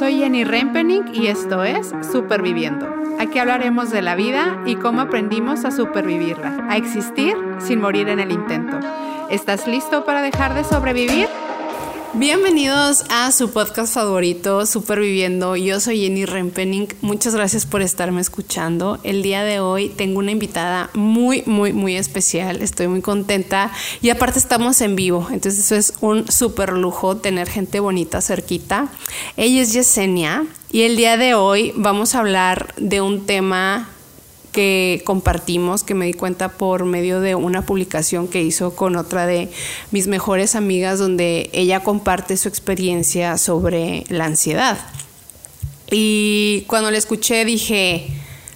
Soy Jenny Rempening y esto es Superviviendo. Aquí hablaremos de la vida y cómo aprendimos a supervivirla, a existir sin morir en el intento. ¿Estás listo para dejar de sobrevivir? Bienvenidos a su podcast favorito, Superviviendo. Yo soy Jenny Rempening. Muchas gracias por estarme escuchando. El día de hoy tengo una invitada muy, muy, muy especial. Estoy muy contenta y aparte estamos en vivo. Entonces eso es un súper lujo tener gente bonita cerquita. Ella es Yesenia y el día de hoy vamos a hablar de un tema que compartimos, que me di cuenta por medio de una publicación que hizo con otra de mis mejores amigas, donde ella comparte su experiencia sobre la ansiedad. Y cuando la escuché dije,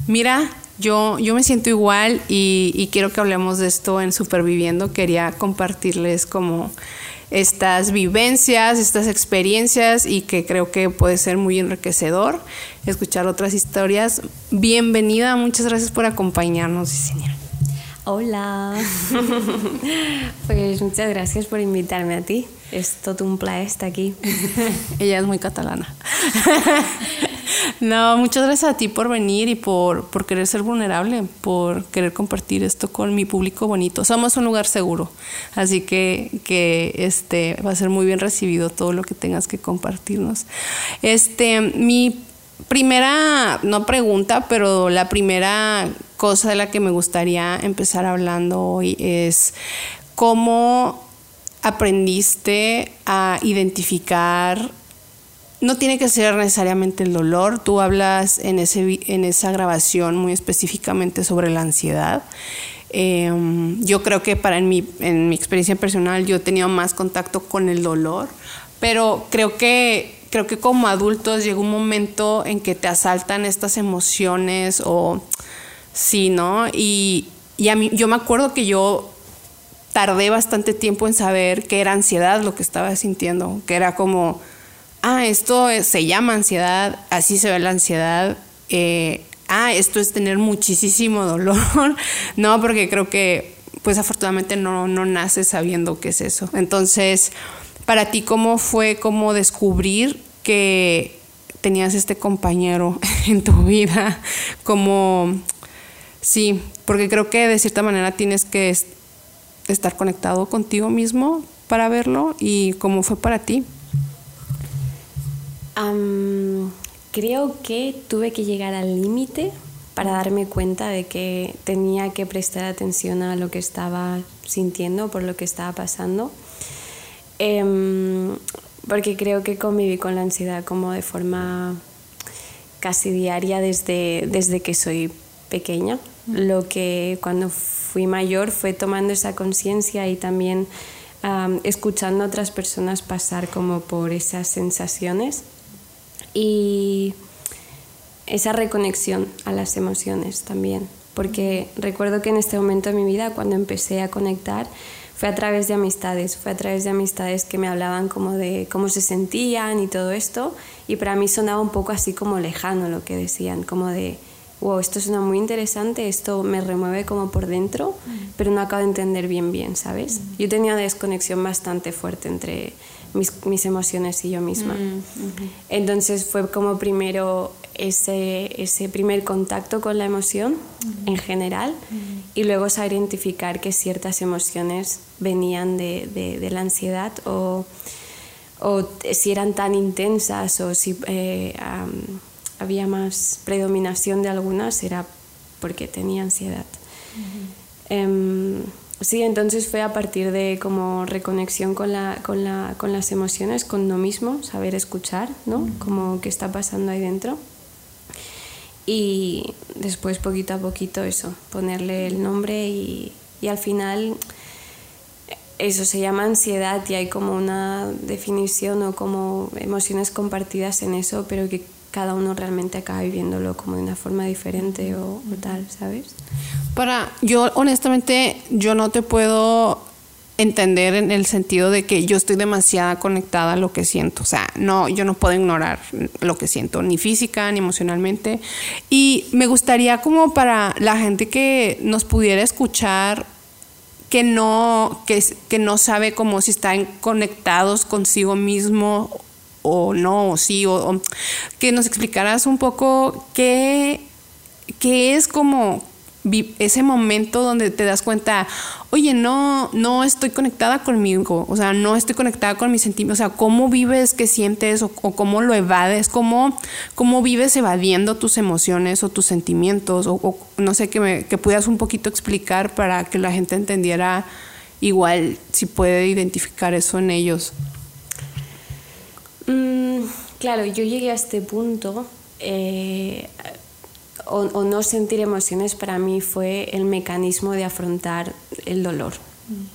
mira, yo, yo me siento igual y, y quiero que hablemos de esto en Superviviendo. Quería compartirles como estas vivencias, estas experiencias y que creo que puede ser muy enriquecedor escuchar otras historias. Bienvenida, muchas gracias por acompañarnos, Yesenia. Hola, pues muchas gracias por invitarme a ti. Es todo un placer estar aquí. Ella es muy catalana. No, muchas gracias a ti por venir y por, por querer ser vulnerable, por querer compartir esto con mi público bonito. Somos un lugar seguro, así que, que este, va a ser muy bien recibido todo lo que tengas que compartirnos. Este, mi primera, no pregunta, pero la primera cosa de la que me gustaría empezar hablando hoy es cómo aprendiste a identificar no tiene que ser necesariamente el dolor. Tú hablas en, ese, en esa grabación muy específicamente sobre la ansiedad. Em, yo creo que para en mi, en mi experiencia personal yo he tenido más contacto con el dolor, pero creo que, creo que como adultos llega un momento en que te asaltan estas emociones o sí, ¿no? Y, y a mí, yo me acuerdo que yo tardé bastante tiempo en saber que era ansiedad lo que estaba sintiendo, que era como ah, esto se llama ansiedad, así se ve la ansiedad, eh, ah, esto es tener muchísimo dolor, no, porque creo que pues afortunadamente no, no naces sabiendo qué es eso. Entonces, para ti, ¿cómo fue como descubrir que tenías este compañero en tu vida? Como, sí, porque creo que de cierta manera tienes que estar conectado contigo mismo para verlo y cómo fue para ti creo que tuve que llegar al límite para darme cuenta de que tenía que prestar atención a lo que estaba sintiendo, por lo que estaba pasando. Em, porque creo que conviví con la ansiedad como de forma casi diaria desde, desde que soy pequeña. Lo que cuando fui mayor fue tomando esa conciencia y también escuchando a otras personas pasar como por esas sensaciones y esa reconexión a las emociones también. Porque recuerdo que en este momento de mi vida, cuando empecé a conectar, fue a través de amistades, fue a través de amistades que me hablaban como de cómo se sentían y todo esto, y para mí sonaba un poco así como lejano lo que decían, como de, wow, esto suena muy interesante, esto me remueve como por dentro, pero no acabo de entender bien bien, ¿sabes? Yo tenía una desconexión bastante fuerte entre mis, emociones y yo misma. Mm, Entonces fue como primero ese, ese primer contacto con la emoción en general y luego saber identificar que ciertas emociones venían de, de, la ansiedad o, o, si eran tan intensas o si eh, había más predominación de algunas era porque tenía ansiedad. Sí, entonces fue a partir de como reconexión con, la, con, la, con las emociones, con uno mismo, saber escuchar, ¿no? Como qué está pasando ahí dentro. Y después poquito a poquito eso, ponerle el nombre y, y al final eso se llama ansiedad y hay como una definición o como emociones compartidas en eso, pero que cada uno realmente acaba viviéndolo como de una forma diferente o, tal, ¿sabes? Para, yo honestamente, yo no te puedo entender en el sentido de que yo estoy demasiado conectada a lo que siento. O sea, no, yo no puedo ignorar lo que siento, ni física, ni emocionalmente. Y me gustaría como para la gente que nos pudiera escuchar que no, que, que no sabe cómo si están conectados consigo mismo o no, o sí, o, que nos explicaras un poco qué, qué es como ese momento donde te das cuenta, oye, no, no estoy conectada conmigo, o sea, no estoy conectada con mis sentimientos, o sea, cómo vives, qué sientes o, cómo lo evades, cómo, cómo vives evadiendo tus emociones o tus sentimientos, o, no sé, que, me, que puedas un poquito explicar para que la gente entendiera igual si puede identificar eso en ellos. Mm, claro, yo llegué a este punto. Eh, o, no sentir emociones para mí fue el mecanismo de afrontar el dolor,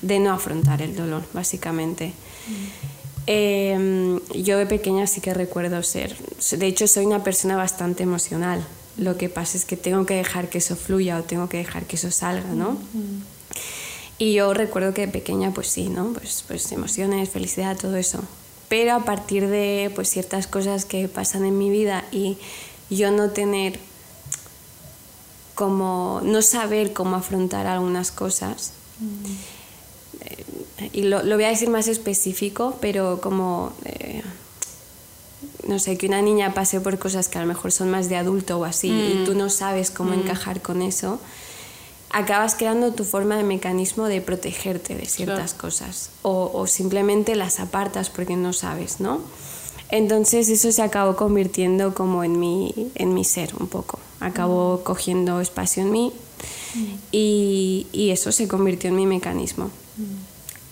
de no afrontar el dolor, básicamente. Em, yo de pequeña sí que recuerdo ser, de hecho soy una persona bastante emocional, lo que pasa es que tengo que dejar que eso fluya o tengo que dejar que eso salga, ¿no? Y yo recuerdo que de pequeña, pues sí, ¿no? Pues, pues emociones, felicidad, todo eso. Pero a partir de pues, ciertas cosas que pasan en mi vida y yo no tener como no saber cómo afrontar algunas cosas. Eh, y lo, voy a decir más específico, pero como, eh, no sé, que una niña pase por cosas que a lo mejor son más de adulto o así, y mm. tú no sabes cómo mm. encajar con eso, acabas creando tu forma de mecanismo de protegerte de ciertas cosas, o, o, simplemente las apartas porque no sabes, ¿no? Entonces eso se acabó convirtiendo como en mi, en mi ser un poco acabó cogiendo espacio en mí y, y, eso se convirtió en mi mecanismo.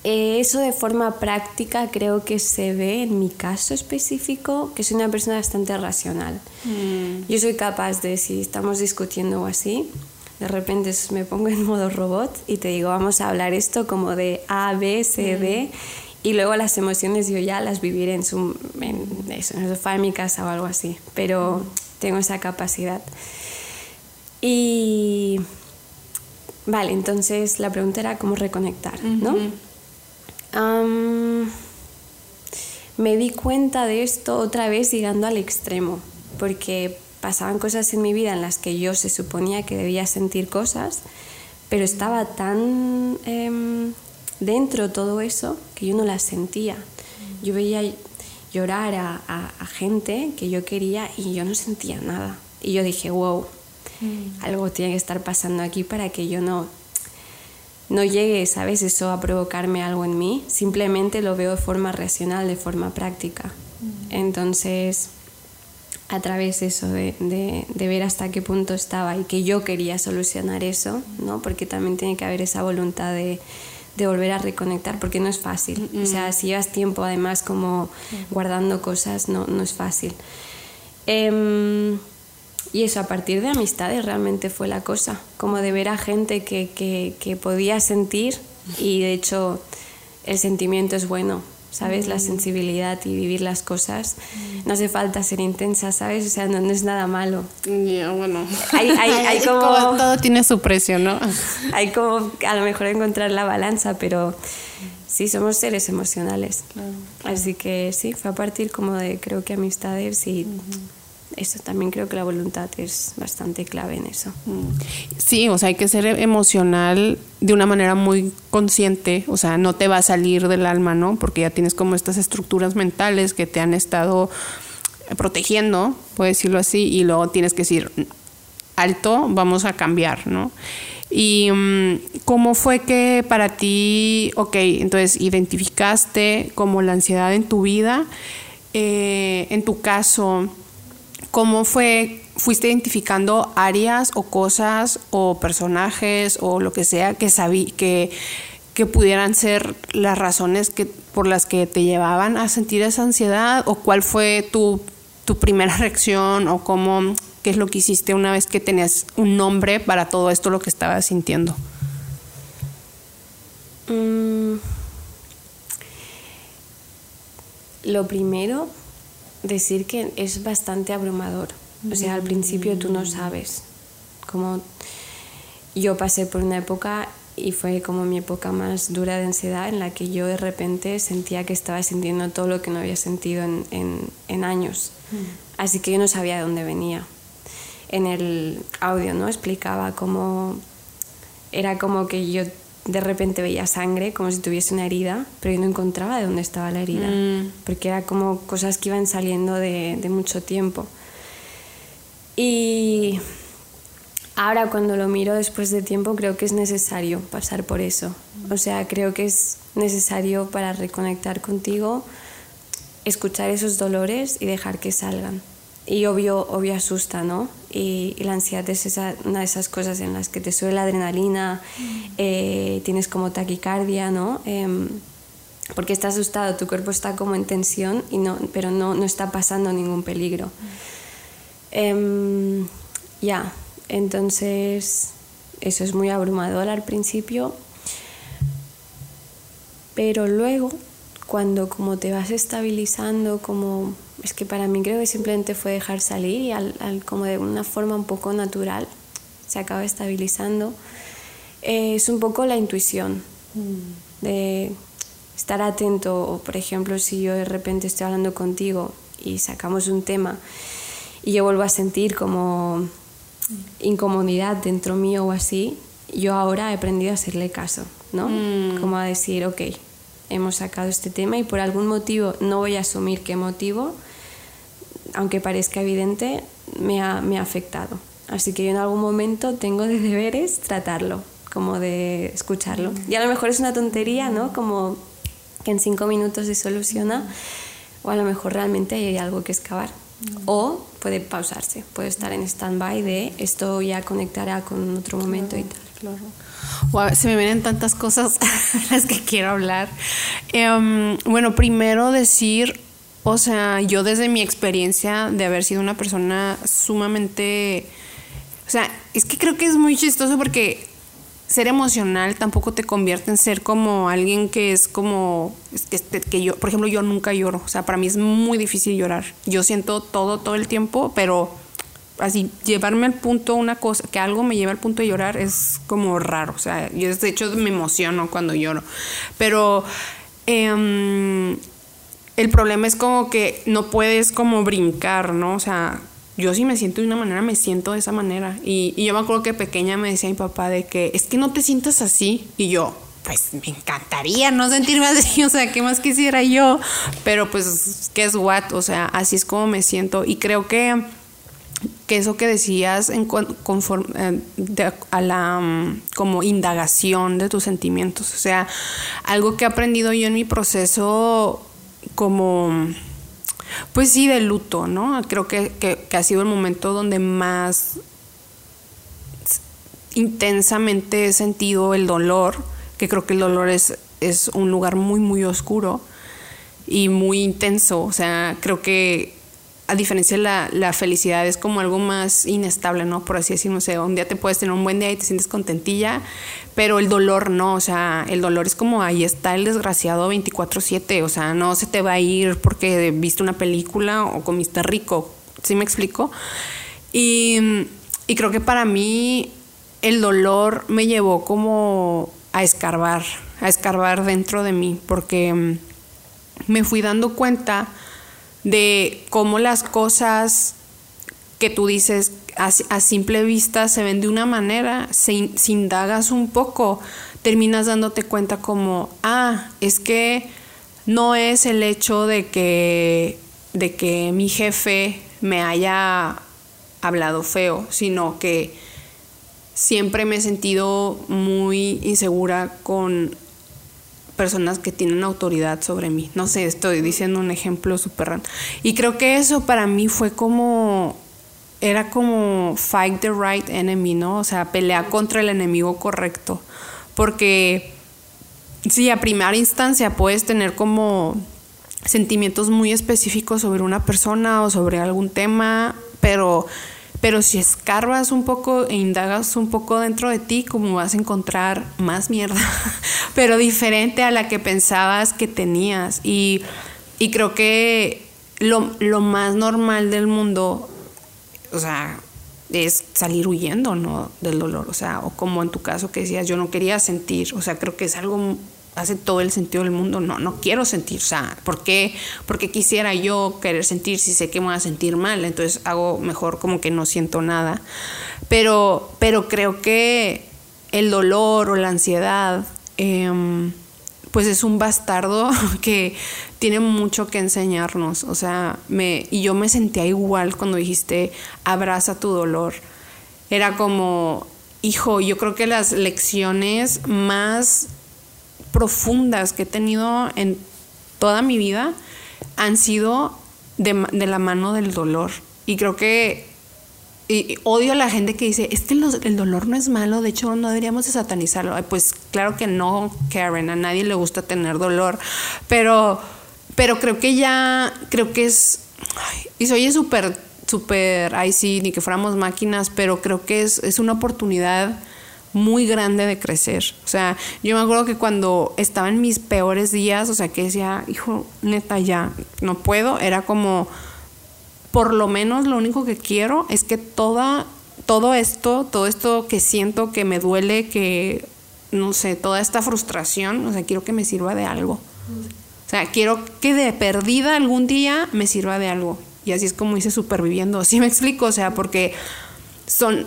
Eh, eso de forma práctica creo que se ve en mi caso específico, que soy una persona bastante racional. Mm. Yo soy capaz de, si estamos discutiendo o así, de repente me pongo en modo robot y te digo, vamos a hablar esto como de A, B, C, D, y luego las emociones yo ya las viviré en, su, en, eso, en el sofá de mi casa o algo así, pero tengo esa capacidad. Y vale, entonces la pregunta era cómo reconectar, ¿no? me di cuenta de esto otra vez llegando al extremo, porque pasaban cosas en mi vida en las que yo se suponía que debía sentir cosas, pero estaba tan eh, dentro todo eso que yo no las sentía. Yo veía llorar a, a, gente que yo quería y yo no sentía nada. Y yo dije, wow, mm. algo tiene que estar pasando aquí para que yo no, no llegue, ¿sabes? Eso a provocarme algo en mí. Simplemente lo veo de forma racional, de forma práctica. Mm. Entonces, a través de eso, de, de, de, ver hasta qué punto estaba y que yo quería solucionar eso, ¿no? Porque también tiene que haber esa voluntad de de volver a reconectar, porque no es fácil. O sea, si llevas tiempo además como guardando cosas, no, no es fácil. Em, y eso, a partir de amistades realmente fue la cosa, como de ver a gente que, que, que podía sentir y de hecho el sentimiento es bueno, ¿sabes? La sensibilidad y vivir las cosas. No hace falta ser intensa, ¿sabes? O sea, no, es nada malo. Ya, bueno. Hay, hay, hay como... Todo tiene su precio, ¿no? hay como a lo mejor encontrar la balanza, pero sí, somos seres emocionales. Así que sí, fue a partir como de, creo que amistades y eso también creo que la voluntad es bastante clave en eso. Sí, o sea, hay que ser emocional de una manera muy consciente, o sea, no te va a salir del alma, ¿no? Porque ya tienes como estas estructuras mentales que te han estado protegiendo, puedo decirlo así, y luego tienes que decir, alto, vamos a cambiar, ¿no? Y mm, cómo fue que para ti, ok, entonces identificaste como la ansiedad en tu vida, eh, en tu caso, ¿Cómo fue, fuiste identificando áreas o cosas o personajes o lo que sea que sabí, que, que pudieran ser las razones que, por las que te llevaban a sentir esa ansiedad? ¿O cuál fue tu, tu primera reacción? ¿O cómo, qué es lo que hiciste una vez que tenías un nombre para todo esto, lo que estabas sintiendo? Mm. lo primero decir que es bastante abrumador. O sea, al principio tú no sabes. Como yo pasé por una época y fue como mi época más dura de ansiedad en la que yo de repente sentía que estaba sintiendo todo lo que no había sentido en, en, años. Mm. Así que yo no sabía de dónde venía. En el audio, ¿no? Explicaba cómo era como que yo de repente veía sangre, como si tuviese una herida, pero yo no encontraba de dónde estaba la herida, Mm. porque era como cosas que iban saliendo de, de mucho tiempo. Y ahora cuando lo miro después de tiempo creo que es necesario pasar por eso. O sea, creo que es necesario para reconectar contigo, escuchar esos dolores y dejar que salgan. Y obvio, obvio asusta, ¿no? Y, y la ansiedad es esa- una de esas cosas en las que te sube la adrenalina, eh, tienes como taquicardia, ¿no? Em, porque estás asustado, tu cuerpo está como en tensión, y no, pero no, no está pasando ningún peligro. Em, ya, entonces eso es muy abrumador al principio, pero luego cuando como te vas estabilizando, como es que para mí creo que simplemente fue dejar salir y al, al- como de una forma un poco natural se acaba estabilizando, eh, es un poco la intuición de estar atento, o por ejemplo si yo de repente estoy hablando contigo y sacamos un tema y yo vuelvo a sentir como incomodidad dentro mío o así, yo ahora he aprendido a hacerle caso, ¿no? Como a decir, ok, hemos sacado este tema y por algún motivo, no voy a asumir qué motivo, aunque parezca evidente, me ha, me ha afectado. Así que yo en algún momento tengo de deberes tratarlo, como de escucharlo. Y a lo mejor es una tontería, ¿no? Como que en cinco minutos se soluciona, o a lo mejor realmente hay algo que excavar. O puede pausarse, puede estar en stand-by de esto ya conectará con otro momento y tal. Claro. Wow, se me vienen tantas cosas las que quiero hablar. Em, bueno, primero decir, o sea, yo desde mi experiencia de haber sido una persona sumamente, o sea, es que creo que es muy chistoso porque ser emocional tampoco te convierte en ser como alguien que es como este, que yo, por ejemplo, yo nunca lloro, o sea, para mí es muy difícil llorar. Yo siento todo todo el tiempo, pero así llevarme al punto una cosa que algo me lleva al punto de llorar es como raro. O sea yo de hecho me emociono cuando lloro. Pero em, el problema es como que no puedes como brincar no o sea yo sí me siento de una manera me siento de esa manera. Y, yo me acuerdo que pequeña me decía mi papá de que es que no te sientas así y yo pues me encantaría no sentirme así, o sea, ¿qué más quisiera yo? Pero pues, ¿qué es what? O sea, así es como me siento. Y creo que que eso que decías en con- conform- eh, a la mm, como indagación de tus sentimientos, o sea, algo que he aprendido yo en mi proceso como pues sí de luto, ¿no? Creo que, que- que ha sido el momento donde más intensamente he sentido el dolor, que creo que el dolor es, es un lugar muy, muy oscuro y muy intenso. O sea, creo que a diferencia de la, la felicidad es como algo más inestable, ¿no? Por así decirlo, o sea, un día te puedes tener un buen día y te sientes contentilla, pero el dolor no, o sea, el dolor es como ahí está el desgraciado 24/7, o sea, no se te va a ir porque viste una película o comiste rico, ¿sí me explico? Y, y creo que para mí el dolor me llevó como a escarbar, a escarbar dentro de mí, porque me fui dando cuenta de cómo las cosas que tú dices a, simple vista se ven de una manera, si, si indagas un poco, terminas dándote cuenta como, ah, es que no es el hecho de que, de que mi jefe me haya hablado feo, sino que siempre me he sentido muy insegura con personas que tienen autoridad sobre mí. No sé, estoy diciendo un ejemplo súper. Y creo que eso para mí fue como, era como fight the right enemy, ¿no? O sea, pelea contra el enemigo correcto. Porque, sí, a primera instancia puedes tener como sentimientos muy específicos sobre una persona o sobre algún tema, pero pero si escarbas un poco e indagas un poco dentro de ti, como vas a encontrar más mierda, pero diferente a la que pensabas que tenías. Y, y creo que lo, lo, más normal del mundo, o sea, es salir huyendo, ¿no? Del dolor. O sea, o como en tu caso que decías, yo no quería sentir. O sea, creo que es algo hace todo el sentido del mundo. No, no quiero sentir. O sea, ¿por qué, ¿por qué quisiera yo querer sentir si sé que me voy a sentir mal? Entonces hago mejor como que no siento nada. Pero, pero creo que el dolor o la ansiedad em, pues es un bastardo que tiene mucho que enseñarnos. O sea, me, y yo me sentía igual cuando dijiste, abraza tu dolor. Era como, hijo, yo creo que las lecciones más profundas que he tenido en toda mi vida han sido de, la mano del dolor. Y creo que odio a la gente que dice, es que el dolor no es malo, de hecho no deberíamos de satanizarlo. pues claro que no, Karen, a nadie le gusta tener dolor, pero, pero creo que ya, creo que es, y soy súper, súper, ay sí, ni que fuéramos máquinas, pero creo que es, es una oportunidad muy grande de crecer. O sea, yo me acuerdo que cuando estaba en mis peores días, o sea, que decía, hijo, neta, ya, no puedo, era como, por lo menos lo único que quiero es que toda, todo esto, todo esto que siento, que me duele, que, no sé, toda esta frustración, o sea, quiero que me sirva de algo. O sea, quiero que de perdida algún día me sirva de algo. Y así es como hice superviviendo. ¿Sí me explico? O sea, porque son,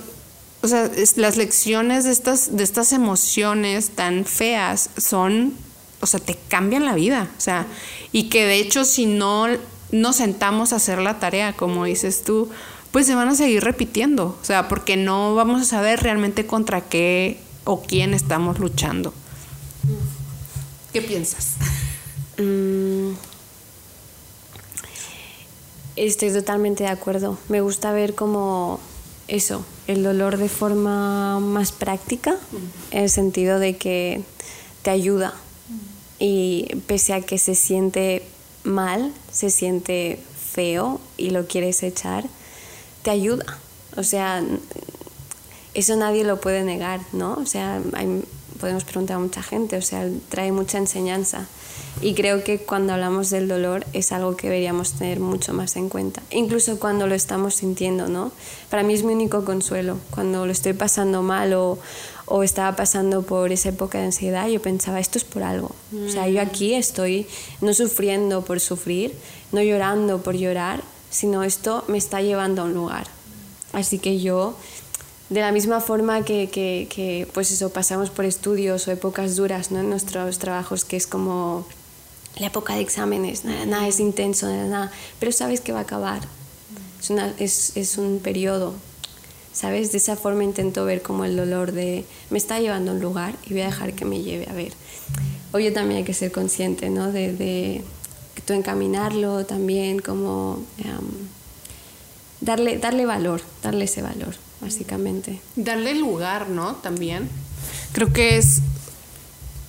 o sea, las lecciones de estas, de estas emociones tan feas son, o sea, te cambian la vida. O sea, y que de hecho si no nos sentamos a hacer la tarea, como dices tú, pues se van a seguir repitiendo. O sea, porque no vamos a saber realmente contra qué o quién estamos luchando. ¿Qué piensas? Mm, estoy totalmente de acuerdo. Me gusta ver como eso, el dolor de forma más práctica, en el sentido de que te ayuda. Y pese a que se siente mal, se siente feo y lo quieres echar, te ayuda. O sea, eso nadie lo puede negar, ¿no? O sea, podemos preguntar a mucha gente, o sea, trae mucha enseñanza. Y creo que cuando hablamos del dolor es algo que deberíamos tener mucho más en cuenta, incluso cuando lo estamos sintiendo, ¿no? Para mí es mi único consuelo. Cuando lo estoy pasando mal o, o estaba pasando por esa época de ansiedad, yo pensaba, esto es por algo. O sea, yo aquí estoy no sufriendo por sufrir, no llorando por llorar, sino esto me está llevando a un lugar. Así que yo, de la misma forma que, que, pues eso, pasamos por estudios o épocas duras ¿no? en nuestros trabajos, que es como la época de exámenes, nada, nada es intenso, nada, pero sabes que va a acabar. Es, una, es, es un periodo ¿sabes? De esa forma intento ver como el dolor de me está llevando a un lugar y voy a dejar que me lleve a ver. Oye, también hay que ser consciente, ¿no? De, de encaminarlo también, como darle, darle valor, darle ese valor, básicamente. Darle lugar, ¿no? También. Creo que es,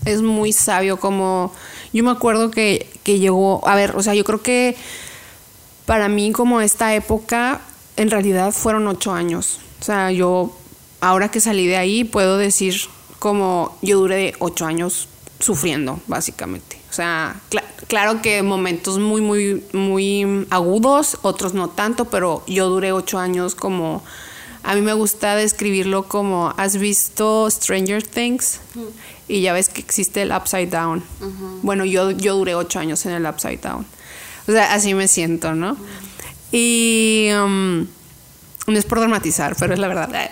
es muy sabio como... Yo me acuerdo que, que llegó, a ver, o sea, yo creo que para mí como esta época en realidad fueron ocho años. O sea, yo ahora que salí de ahí puedo decir como yo duré ocho años sufriendo, básicamente. O sea, claro que momentos muy, muy, muy agudos, otros no tanto, pero yo duré ocho años como... A mí me gusta describirlo como, ¿has visto Stranger Things? Y ya ves que existe el Upside Down. Bueno, yo, yo duré ocho años en el Upside Down. O sea, así me siento, ¿no? Y... Um, no es por dramatizar, pero es la verdad.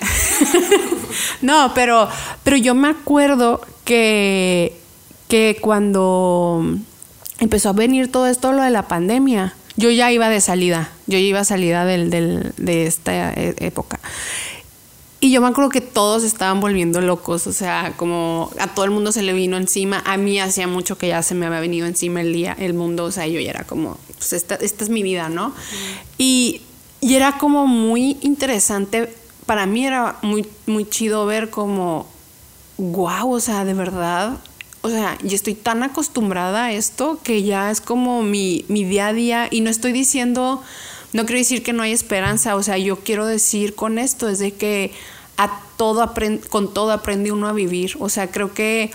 no, pero, pero yo me acuerdo que, que cuando empezó a venir todo esto, lo de la pandemia, yo ya iba de salida, yo ya iba a salida del, del, de esta e, época. Y yo me acuerdo que todos estaban volviendo locos, o sea, como a todo el mundo se le vino encima, a mí hacía mucho que ya se me había venido encima el día, el mundo, o sea, yo ya era como, pues esta, esta es mi vida, ¿no? Y y era como muy interesante, para mí era muy, muy chido ver como, wow, o sea, de verdad, o sea, yo estoy tan acostumbrada a esto que ya es como mi, mi día a día y no estoy diciendo, no quiero decir que no hay esperanza, o sea, yo quiero decir con esto es de que a todo con todo aprende uno a vivir, o sea, creo que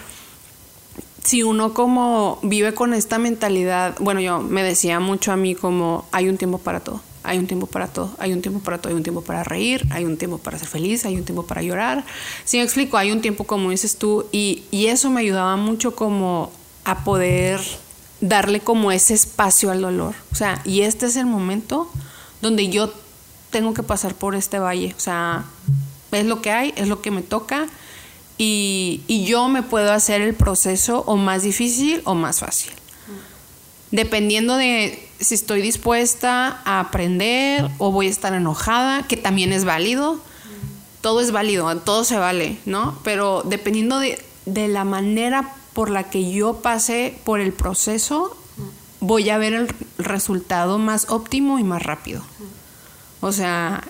si uno como vive con esta mentalidad, bueno, yo me decía mucho a mí como hay un tiempo para todo hay un tiempo para todo, hay un tiempo para todo, hay un tiempo para reír, hay un tiempo para ser feliz, hay un tiempo para llorar. Si me explico, hay un tiempo como dices tú y, y eso me ayudaba mucho como a poder darle como ese espacio al dolor. O sea, y este es el momento donde yo tengo que pasar por este valle. O sea, es lo que hay, es lo que me toca y, y yo me puedo hacer el proceso o más difícil o más fácil. Dependiendo de si estoy dispuesta a aprender o voy a estar enojada, que también es válido. Todo es válido, todo se vale, ¿no? Pero dependiendo de, de la manera por la que yo pase por el proceso, voy a ver el resultado más óptimo y más rápido. O sea,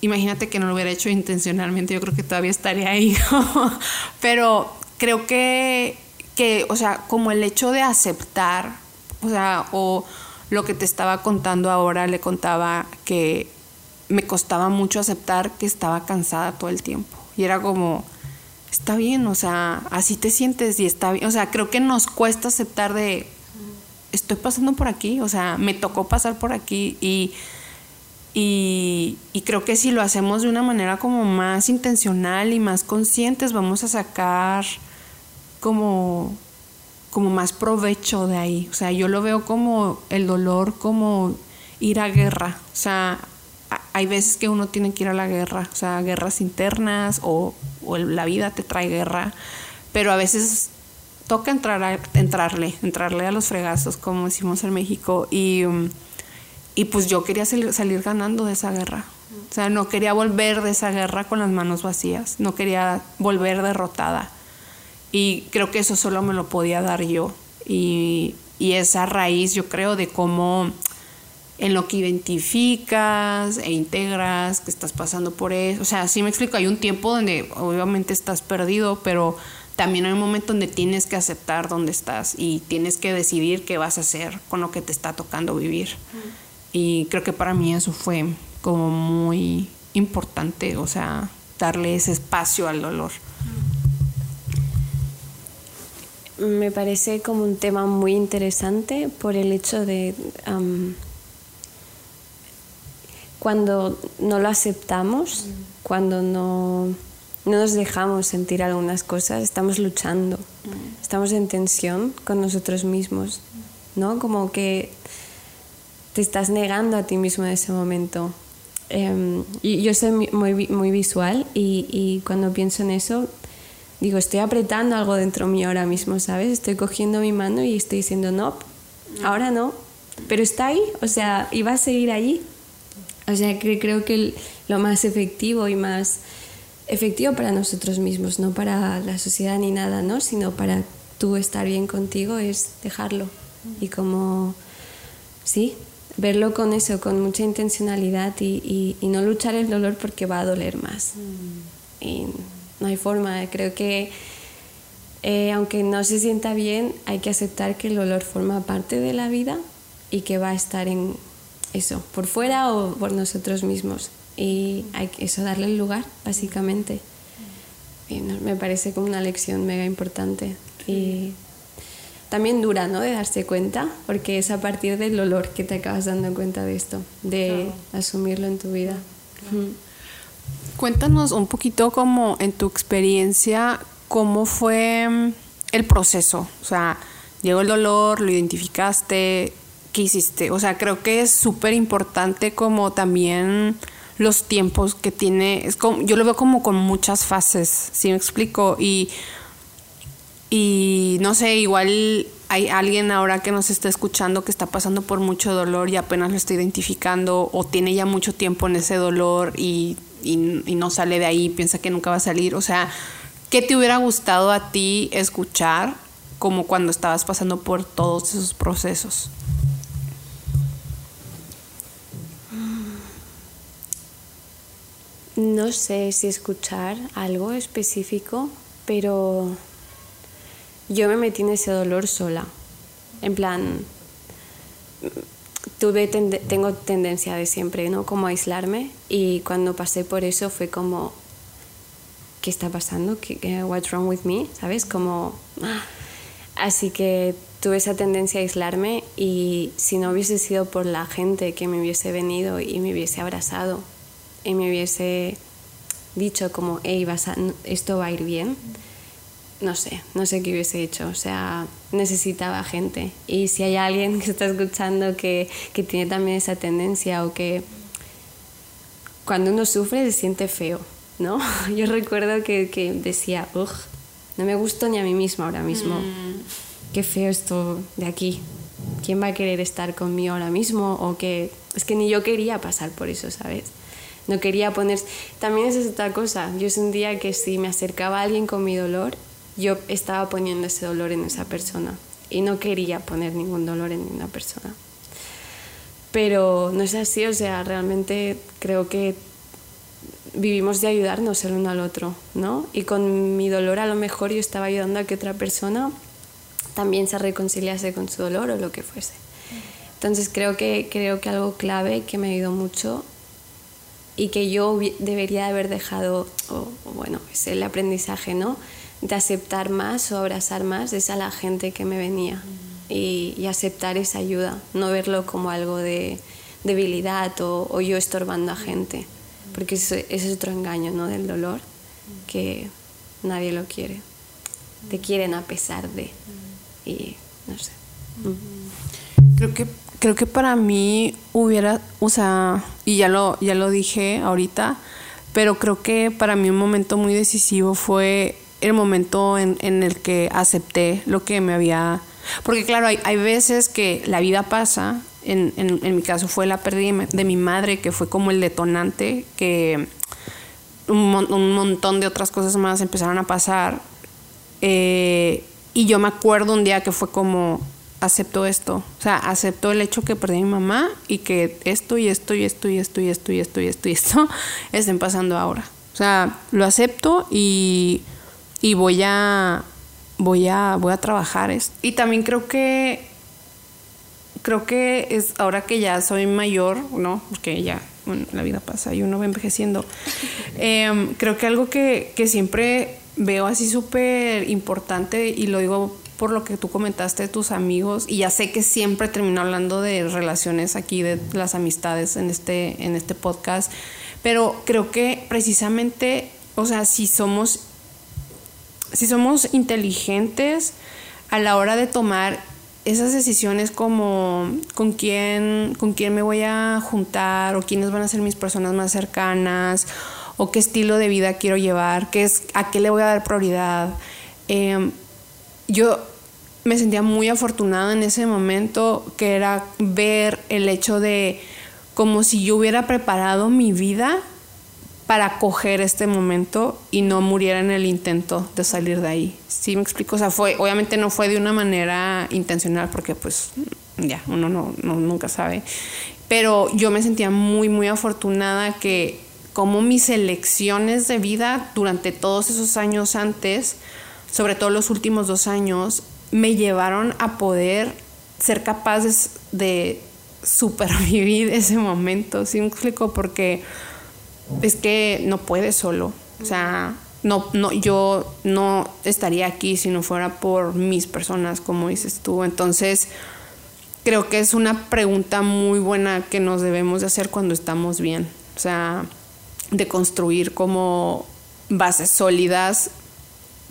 imagínate que no lo hubiera hecho intencionalmente, yo creo que todavía estaría ahí. Pero creo que, que, o sea, como el hecho de aceptar, o sea, o lo que te estaba contando ahora, le contaba que me costaba mucho aceptar que estaba cansada todo el tiempo. Y era como, está bien, o sea, así te sientes y está bien. O sea, creo que nos cuesta aceptar de, estoy pasando por aquí, o sea, me tocó pasar por aquí y, y, creo que si lo hacemos de una manera como más intencional y más conscientes, vamos a sacar como, como más provecho de ahí. O sea, yo lo veo como el dolor, como ir a guerra. O sea, hay veces que uno tiene que ir a la guerra, o sea, guerras internas o, la vida te trae guerra, pero a veces toca entrar a, entrarle, entrarle a los fregazos, como decimos en México, y, y pues yo quería salir, ganando de esa guerra. O sea, no quería volver de esa guerra con las manos vacías, no quería volver derrotada. Y creo que eso solo me lo podía dar yo. Y, y esa raíz, yo creo, de cómo en lo que identificas e integras que estás pasando por eso. O sea, sí me explico, hay un tiempo donde obviamente estás perdido, pero también hay un momento donde tienes que aceptar dónde estás y tienes que decidir qué vas a hacer con lo que te está tocando vivir. Y creo que para mí eso fue como muy importante, o sea, darle ese espacio al dolor. Me parece como un tema muy interesante por el hecho de cuando no lo aceptamos, cuando no no nos dejamos sentir algunas cosas, estamos luchando, estamos en tensión con nosotros mismos, ¿no? Como que te estás negando a ti mismo en ese momento. Em, yo soy muy, muy visual y, y, cuando pienso en eso, digo, estoy apretando algo dentro mío ahora mismo, ¿sabes? Estoy cogiendo mi mano y estoy diciendo, no, ahora no, pero está ahí, o sea, y va a seguir allí. O sea, que creo que lo más efectivo y más efectivo para nosotros mismos, no para la sociedad ni nada, ¿no? sino para tú estar bien contigo es dejarlo y como, sí, verlo con eso, con mucha intencionalidad y, y, no luchar el dolor porque va a doler más. Mm. Y no hay forma, creo que eh, aunque no se sienta bien, hay que aceptar que el dolor forma parte de la vida y que va a estar en eso, por fuera o por nosotros mismos. Y hay que eso darle el lugar, básicamente. Y me parece como una lección mega importante. Y también dura, ¿no? De darse cuenta, porque es a partir del dolor que te acabas dando cuenta de esto, de asumirlo en tu vida. Cuéntanos un poquito como en tu experiencia, cómo fue mm, el proceso, o sea, llegó el dolor, lo identificaste, ¿qué hiciste? O sea, creo que es súper importante como también los tiempos que tiene. Es como, yo lo veo como con muchas fases, si me explico? Y, y no sé, igual hay alguien ahora que nos está escuchando que está pasando por mucho dolor y apenas lo está identificando o tiene ya mucho tiempo en ese dolor y, y, no sale de ahí, piensa que nunca va a salir. O sea, ¿qué te hubiera gustado a ti escuchar como cuando estabas pasando por todos esos procesos? No sé si escuchar algo específico, pero yo me metí en ese dolor sola. En plan, tuve tengo tendencia de siempre, ¿no? Como aislarme y cuando pasé por eso fue como, ¿qué está pasando? ¿Qué, what's wrong with me? ¿Sabes? Como... Ah. Así que tuve esa tendencia a aislarme y si no hubiese sido por la gente que me hubiese venido y me hubiese abrazado y me hubiese dicho como, hey, vas esto va a ir bien, no sé, no sé qué hubiese hecho. O sea, necesitaba gente. Y si hay alguien que está escuchando que, que tiene también esa tendencia o que cuando uno sufre se siente feo. ¿no? Yo recuerdo que, que decía, Ugh, no me gusto ni a mí misma ahora mismo. Mm. Qué feo esto de aquí. ¿Quién va a querer estar conmigo ahora mismo? O que es que ni yo quería pasar por eso, ¿sabes? No quería poner... También esa es otra cosa. Yo sentía que si me acercaba a alguien con mi dolor, yo estaba poniendo ese dolor en esa persona. Y no quería poner ningún dolor en ninguna persona. Pero no es así, o sea, realmente creo que vivimos de ayudarnos el uno al otro, ¿no? Y con mi dolor a lo mejor yo estaba ayudando a que otra persona también se reconciliase con su dolor o lo que fuese. Entonces creo que, creo que algo clave que me ayudó mucho y que yo debería haber dejado, o, bueno, es el aprendizaje, ¿no? De aceptar más o abrazar más es a la gente que me venía y, aceptar esa ayuda, no verlo como algo de debilidad o, yo estorbando a gente porque ese, es otro engaño ¿no? del dolor, que nadie lo quiere. Te quieren a pesar de, y no sé. Creo que, creo que para mí hubiera, o sea, y ya lo, ya lo dije ahorita, pero creo que para mí un momento muy decisivo fue el momento en, el que acepté lo que me había... Porque claro, hay, hay veces que la vida pasa en, en, mi caso fue la pérdida de mi madre, que fue como el detonante, que un, un montón de otras cosas más empezaron a pasar. Eh, y yo me acuerdo un día que fue como, acepto esto, o sea, acepto el hecho que perdí a mi mamá y que esto y esto y esto y esto y esto y esto y esto y esto estén pasando ahora. O sea, lo acepto y, y voy a voy a voy a trabajar esto. Y también creo que creo que es ahora que ya soy mayor, ¿no? Porque ya la vida pasa y uno va envejeciendo. Em, creo que algo que, que siempre veo así súper importante y lo digo por lo que tú comentaste de tus amigos y ya sé que siempre termino hablando de relaciones aquí, de las amistades en este, en este podcast, pero creo que precisamente, o sea, si somos, si somos inteligentes a la hora de tomar esas decisiones como con quién, con quién me voy a juntar o quiénes van a ser mis personas más cercanas o qué estilo de vida quiero llevar, qué es, a qué le voy a dar prioridad. Em, yo me sentía muy afortunada en ese momento, que era ver el hecho de como si yo hubiera preparado mi vida para coger este momento y no muriera en el intento de salir de ahí. ¿Sí me explico? O sea, fue, obviamente no fue de una manera intencional porque pues ya, uno no, nunca sabe. Pero yo me sentía muy, muy afortunada que como mis elecciones de vida durante todos esos años antes, sobre todo los últimos dos años, me llevaron a poder ser capaces de supervivir ese momento. ¿Sí me explico? Porque es que no puede solo. O sea, no, no, yo no estaría aquí si no fuera por mis personas, como dices tú. Entonces, creo que es una pregunta muy buena que nos debemos de hacer cuando estamos bien. O sea, de construir como bases sólidas,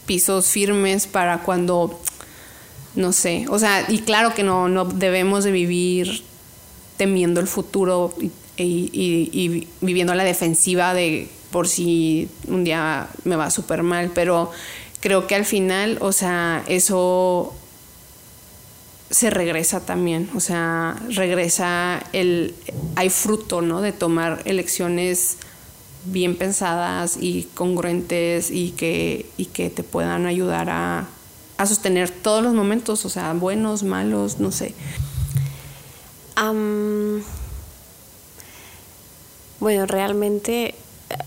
pisos firmes para cuando, no sé, o sea, y claro que no, no debemos de vivir temiendo el futuro y, viviendo la defensiva de por si un día me va súper mal, pero creo que al final, o sea, eso se regresa también, o sea, regresa el, hay fruto, ¿no? De tomar elecciones bien pensadas y congruentes y que, y que te puedan ayudar a, a sostener todos los momentos, o sea, buenos, malos, no sé. Bueno, realmente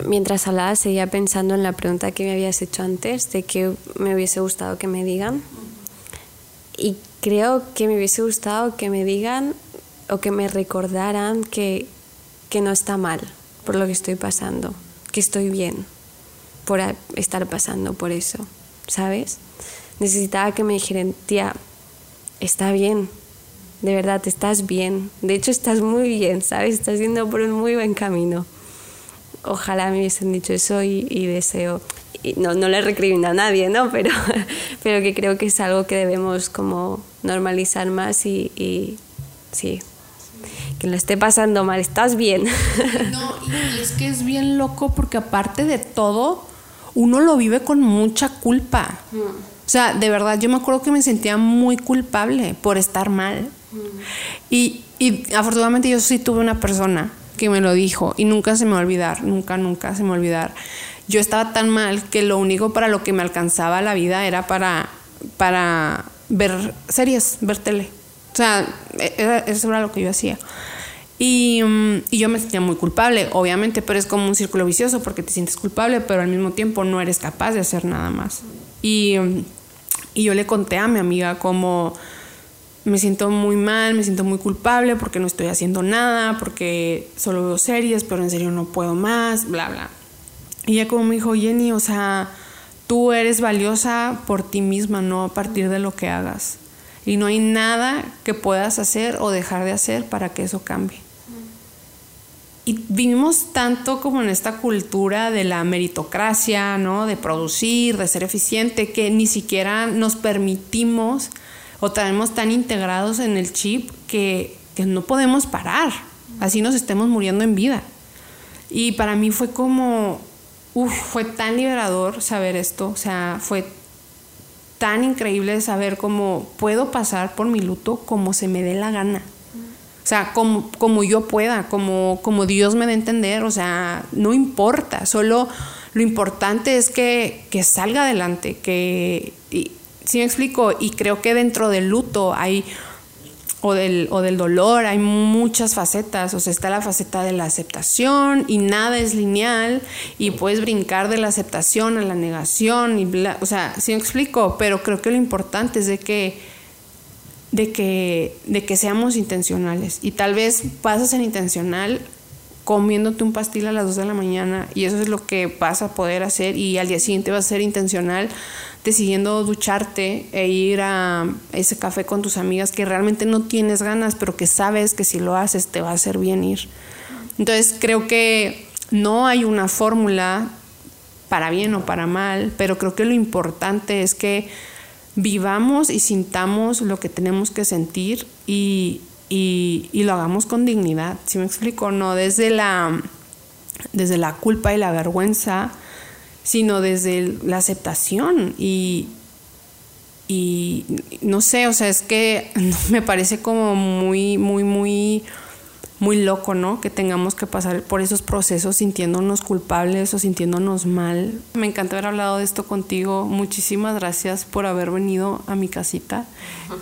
mientras hablaba seguía pensando en la pregunta que me habías hecho antes de que me hubiese gustado que me digan. Y creo que me hubiese gustado que me digan o que me recordaran que, que no está mal por lo que estoy pasando, que estoy bien por estar pasando por eso, ¿sabes? Necesitaba que me dijeran, tía, está bien, de verdad, estás bien. De hecho, estás muy bien, ¿sabes? Estás yendo por un muy buen camino. Ojalá me hubiesen dicho eso y, deseo, y no, no le recrimino a nadie, ¿no? Pero, pero que creo que es algo que debemos como normalizar más y, y sí. que lo esté pasando mal, estás bien. No, y es que es bien loco porque aparte de todo, uno lo vive con mucha culpa. Mm. O sea, de verdad, yo me acuerdo que me sentía muy culpable por estar mal. Mm. Y, y afortunadamente yo sí tuve una persona que me lo dijo y nunca se me va a olvidar, nunca, nunca se me va a olvidar. Yo estaba tan mal que lo único para lo que me alcanzaba la vida era para, para ver series, ver tele. O sea, e, eso era lo que yo hacía. Y, mm, y, yo me sentía muy culpable, obviamente, pero es como un círculo vicioso porque te sientes culpable, pero al mismo tiempo no eres capaz de hacer nada más. Y, mm, y yo le conté a mi amiga como me siento muy mal, me siento muy culpable porque no estoy haciendo nada, porque solo veo series, pero en serio no puedo más, bla, bla. Y ella como me dijo, Jenny, o sea, tú eres valiosa por ti misma, no a partir de lo que hagas. Y no hay nada que puedas hacer o dejar de hacer para que eso cambie. Y vivimos tanto como en esta cultura de la meritocracia, ¿no? De producir, de ser eficiente, que ni siquiera nos permitimos o tenemos tan integrados en el chip que, no podemos parar, así nos estemos muriendo en vida. Y para mí fue como, uff, fue tan liberador saber esto, o sea, fue tan increíble saber cómo puedo pasar por mi luto como se me dé la gana. O sea, como, como yo pueda, como, como Dios me dé a entender, o sea, no importa, solo lo importante es que, que salga adelante, que, ¿Sí me explico? Y creo que dentro del luto hay, o del, o del dolor, hay muchas facetas. O sea, está la faceta de la aceptación y nada es lineal y puedes brincar de la aceptación a la negación. Y o sea, sí me explico, pero creo que lo importante es de que, de que, de que seamos intencionales. Y tal vez vas a ser intencional comiéndote un pastil a las 2 de la mañana y eso es lo que vas a poder hacer y al día siguiente vas a ser intencional decidiendo ducharte e ir a ese café con tus amigas que realmente no tienes ganas, pero que sabes que si lo haces te va a hacer bien ir. Entonces creo que no hay una fórmula para bien o para mal, pero creo que lo importante es que vivamos y sintamos lo que tenemos que sentir y, y, lo hagamos con dignidad, si me explico? No desde la, desde la culpa y la vergüenza, sino desde la aceptación y, y no sé, o sea, es que me parece como muy, muy, muy muy loco, ¿no? Que tengamos que pasar por esos procesos sintiéndonos culpables o sintiéndonos mal. Me encanta haber hablado de esto contigo. Muchísimas gracias por haber venido a mi casita.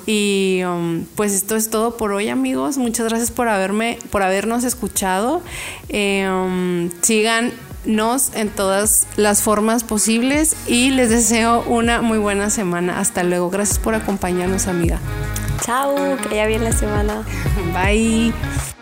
Y um, pues esto es todo por hoy, amigos. Muchas gracias por haberme, por habernos escuchado. Eh, um, síganos en todas las formas posibles y les deseo una muy buena semana. Hasta luego. Gracias por acompañarnos, amiga. Chao, que haya bien la semana. Bye.